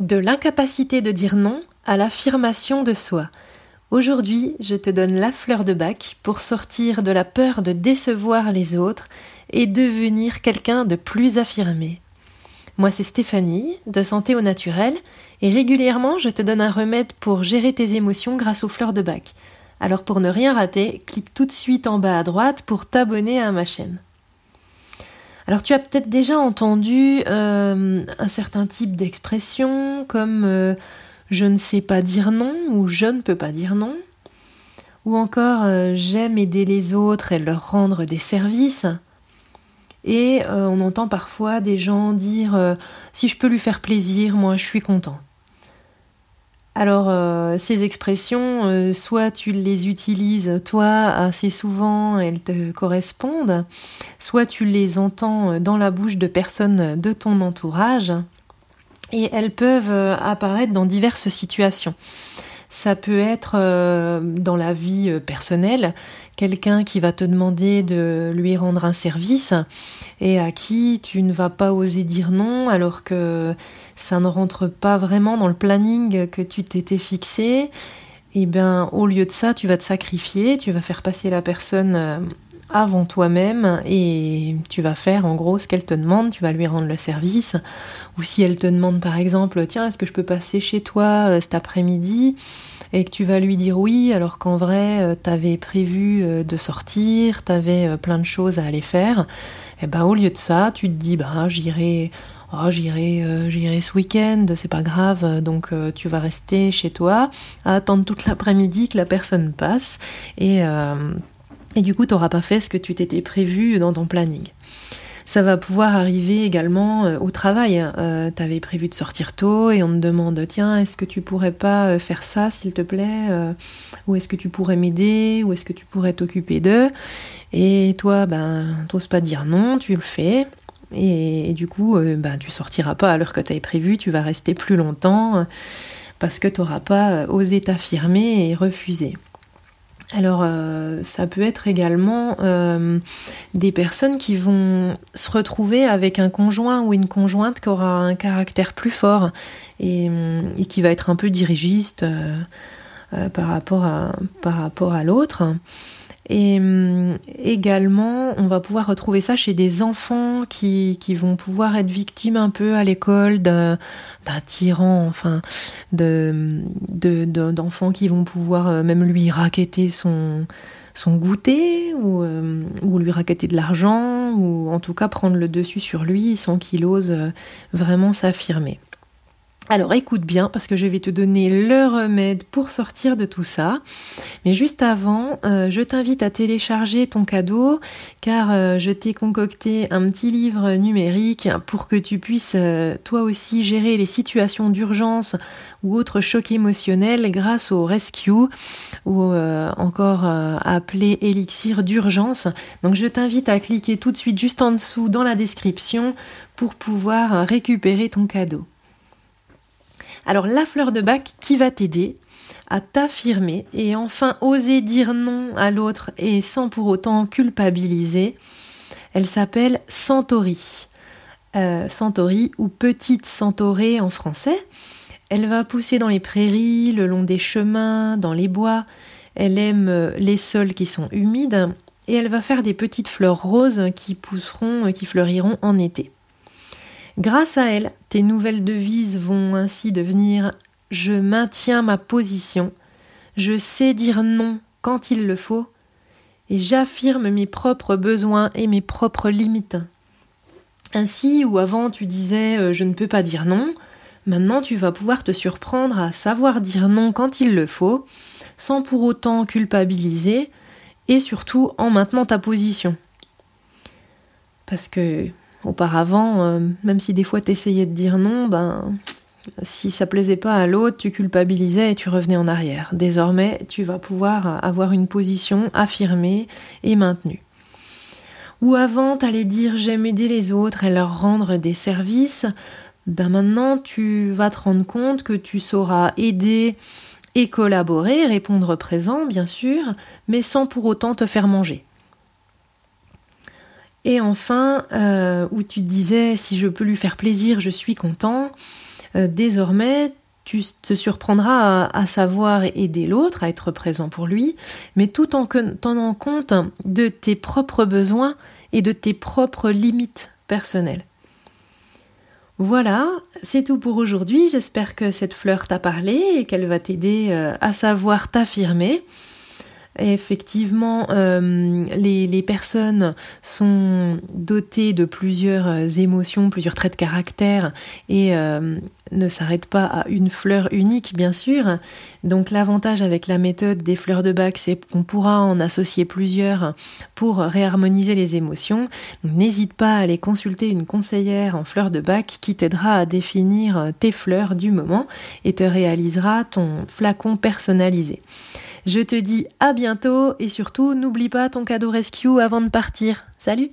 De l'incapacité de dire non à l'affirmation de soi. Aujourd'hui, je te donne la fleur de bac pour sortir de la peur de décevoir les autres et devenir quelqu'un de plus affirmé. Moi, c'est Stéphanie, de Santé au Naturel, et régulièrement, je te donne un remède pour gérer tes émotions grâce aux fleurs de bac. Alors pour ne rien rater, clique tout de suite en bas à droite pour t'abonner à ma chaîne. Alors tu as peut-être déjà entendu euh, un certain type d'expression comme euh, je ne sais pas dire non ou je ne peux pas dire non ou encore euh, j'aime aider les autres et leur rendre des services. Et on entend parfois des gens dire si je peux lui faire plaisir, moi je suis content. Alors, euh, ces expressions, euh, soit tu les utilises toi assez souvent, elles te correspondent, soit tu les entends dans la bouche de personnes de ton entourage, et elles peuvent apparaître dans diverses situations. Ça peut être euh, dans la vie personnelle, quelqu'un qui va te demander de lui rendre un service et à qui tu ne vas pas oser dire non alors que ça ne rentre pas vraiment dans le planning que tu t'étais fixé. Et eh bien au lieu de ça, tu vas te sacrifier, tu vas faire passer la personne euh, avant toi-même et tu vas faire en gros ce qu'elle te demande, tu vas lui rendre le service. Ou si elle te demande par exemple, tiens, est-ce que je peux passer chez toi euh, cet après-midi? Et que tu vas lui dire oui alors qu'en vrai euh, tu avais prévu euh, de sortir, tu avais plein de choses à aller faire, et eh ben au lieu de ça, tu te dis bah j'irai Oh, j'irai, j'irai ce week-end, c'est pas grave, donc tu vas rester chez toi attendre toute l'après-midi que la personne passe et et du coup, tu n'auras pas fait ce que tu t'étais prévu dans ton planning. Ça va pouvoir arriver également euh, au travail. Euh, tu avais prévu de sortir tôt et on te demande tiens, est-ce que tu pourrais pas euh, faire ça s'il te plaît Ou est-ce que tu pourrais m'aider Ou est-ce que tu pourrais t'occuper d'eux? Et toi, ben, t'oses pas dire non, tu le fais. Et, du coup, ben, tu sortiras pas à l'heure que tu avais prévu, tu vas rester plus longtemps parce que tu n'auras pas osé t'affirmer et refuser. Alors euh, ça peut être également euh, des personnes qui vont se retrouver avec un conjoint ou une conjointe qui aura un caractère plus fort et, qui va être un peu dirigiste euh, par rapport à l'autre. Et hum, également, on va pouvoir retrouver ça chez des enfants qui, vont pouvoir être victimes un peu à l'école d'un tyran, enfin, d'enfants qui vont pouvoir euh, même lui raqueter son, son goûter ou, euh, ou, lui raqueter de l'argent ou en tout cas prendre le dessus sur lui sans qu'il ose euh, vraiment s'affirmer. Alors écoute bien parce que je vais te donner le remède pour sortir de tout ça. Mais juste avant, euh, je t'invite à télécharger ton cadeau car euh, je t'ai concocté un petit livre numérique pour que tu puisses euh, toi aussi gérer les situations d'urgence ou autres chocs émotionnels grâce au Rescue ou encore appelé Élixir d'urgence. Donc je t'invite à cliquer tout de suite juste en dessous dans la description pour pouvoir récupérer ton cadeau. Alors la fleur de bac qui va t'aider à t'affirmer et enfin oser dire non à l'autre et sans pour autant culpabiliser, elle s'appelle Centauri. Euh, Centauri ou petite centaurée en français. Elle va pousser dans les prairies, le long des chemins, dans les bois. Elle aime euh, les sols qui sont humides et elle va faire des petites fleurs roses qui pousseront, qui fleuriront en été. Grâce à elle, tes nouvelles devises vont ainsi devenir je maintiens ma position, je sais dire non quand il le faut, et j'affirme mes propres besoins et mes propres limites. Ainsi, où avant tu disais euh, je ne peux pas dire non, maintenant tu vas pouvoir te surprendre à savoir dire non quand il le faut, sans pour autant culpabiliser, et surtout en maintenant ta position. Parce que Auparavant, euh, même si des fois tu essayais de dire non, ben si ça plaisait pas à l'autre, tu culpabilisais et tu revenais en arrière. Désormais, tu vas pouvoir avoir une position affirmée et maintenue. Ou avant, tu allais dire j'aime aider les autres et leur rendre des services, ben maintenant tu vas te rendre compte que tu sauras aider et collaborer, répondre présent bien sûr, mais sans pour autant te faire manger. Et enfin, euh, où tu disais si je peux lui faire plaisir, je suis content. euh, désormais, tu te surprendras à, savoir aider l'autre, à être présent pour lui, mais tout en tenant compte de tes propres besoins et de tes propres limites personnelles. Voilà, c'est tout pour aujourd'hui. J'espère que cette fleur t'a parlé et qu'elle va t'aider euh, à savoir t'affirmer effectivement, euh, les, personnes sont dotées de plusieurs euh, émotions, plusieurs traits de caractère et euh, ne s'arrêtent pas à une fleur unique, bien sûr. Donc l'avantage avec la méthode des fleurs de bac, c'est qu'on pourra en associer plusieurs pour réharmoniser les émotions. N'hésite pas à aller consulter une conseillère en fleurs de bac qui t'aidera à définir tes fleurs du moment et te réalisera ton flacon personnalisé. Je te dis à bientôt et surtout n'oublie pas ton cadeau rescue avant de partir. Salut